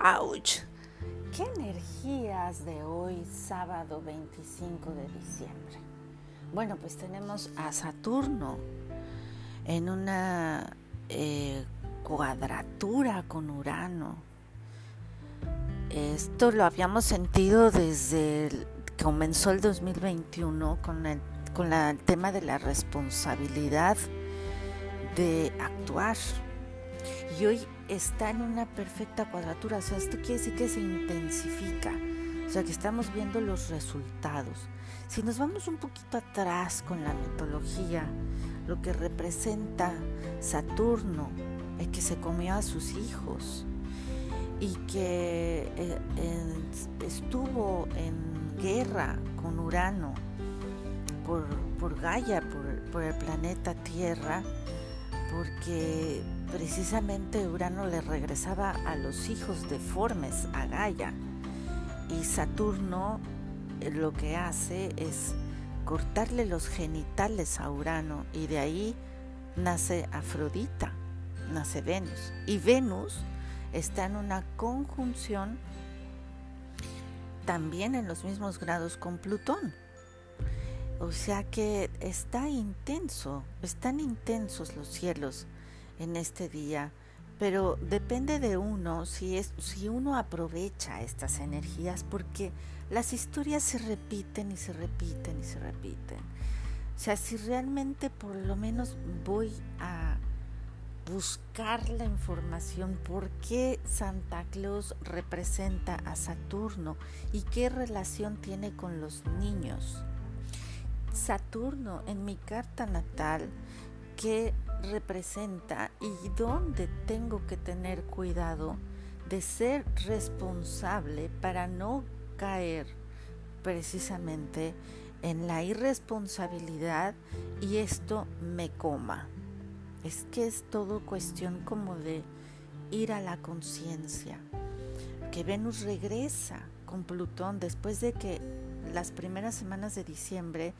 ¡Auch! ¿Qué energías de hoy, sábado 25 de diciembre? Bueno, pues tenemos a Saturno en una eh, cuadratura con Urano. Esto lo habíamos sentido desde que comenzó el 2021 con el, con el tema de la responsabilidad de actuar. Y hoy está en una perfecta cuadratura, o sea, esto quiere decir que se intensifica, o sea, que estamos viendo los resultados. Si nos vamos un poquito atrás con la mitología, lo que representa Saturno, es que se comió a sus hijos y que eh, estuvo en guerra con Urano por, por Gaia, por el planeta Tierra, porque precisamente Urano le regresaba a los hijos deformes a Gaia y Saturno eh, lo que hace es cortarle los genitales a Urano y de ahí nace Afrodita, nace Venus. Y Venus está en una conjunción también en los mismos grados con Plutón. O sea que está intenso, están intensos los cielos en este día, pero depende de uno si, es, si uno aprovecha estas energías porque las historias se repiten y se repiten y se repiten. O sea, si realmente por lo menos voy a buscar la información por qué Santa Claus representa a Saturno y qué relación tiene con los niños. Saturno en mi carta natal, ¿qué representa y dónde tengo que tener cuidado de ser responsable para no caer precisamente en la irresponsabilidad y esto me coma. Es que es todo cuestión como de ir a la conciencia. Que Venus regresa con Plutón después de que las primeras semanas de diciembre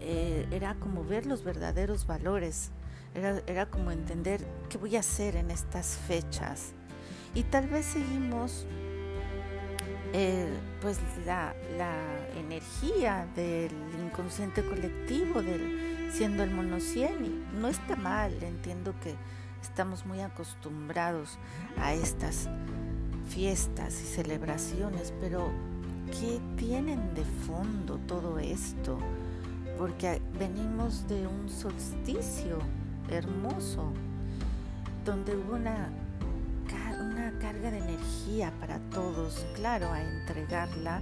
eh, era como ver los verdaderos valores, era, era como entender qué voy a hacer en estas fechas. Y tal vez seguimos eh, pues la, la, energía del inconsciente colectivo, del, siendo el monocien, y no está mal, entiendo que estamos muy acostumbrados a estas fiestas y celebraciones, pero ¿qué tienen de fondo todo esto? Porque venimos de un solsticio hermoso, donde hubo una, una carga de energía para todos, claro, a entregarla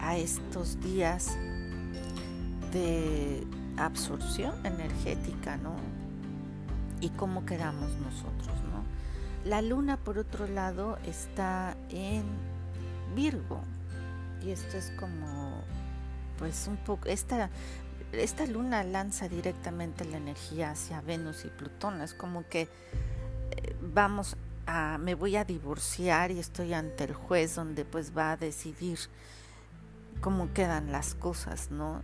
a estos días de absorción energética, ¿no? Y cómo quedamos nosotros, ¿no? La luna, por otro lado, está en Virgo, y esto es como pues un poco, esta, esta luna lanza directamente la energía hacia Venus y Plutón, es como que eh, vamos a, me voy a divorciar y estoy ante el juez donde pues va a decidir cómo quedan las cosas, ¿no?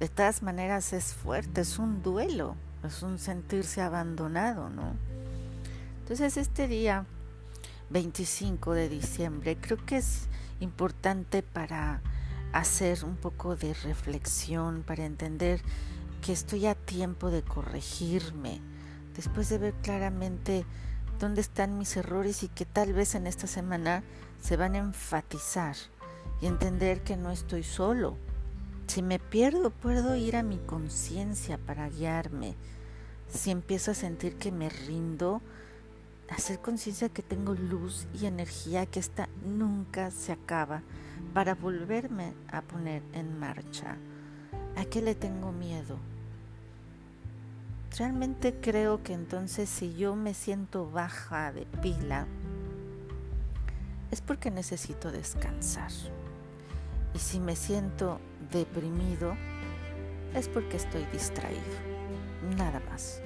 De todas maneras es fuerte, es un duelo, es un sentirse abandonado, ¿no? Entonces este día 25 de diciembre creo que es importante para hacer un poco de reflexión para entender que estoy a tiempo de corregirme, después de ver claramente dónde están mis errores y que tal vez en esta semana se van a enfatizar y entender que no estoy solo. Si me pierdo, puedo ir a mi conciencia para guiarme. Si empiezo a sentir que me rindo, hacer conciencia que tengo luz y energía, que esta nunca se acaba para volverme a poner en marcha. ¿A qué le tengo miedo? Realmente creo que entonces si yo me siento baja de pila, es porque necesito descansar. Y si me siento deprimido, es porque estoy distraído. Nada más.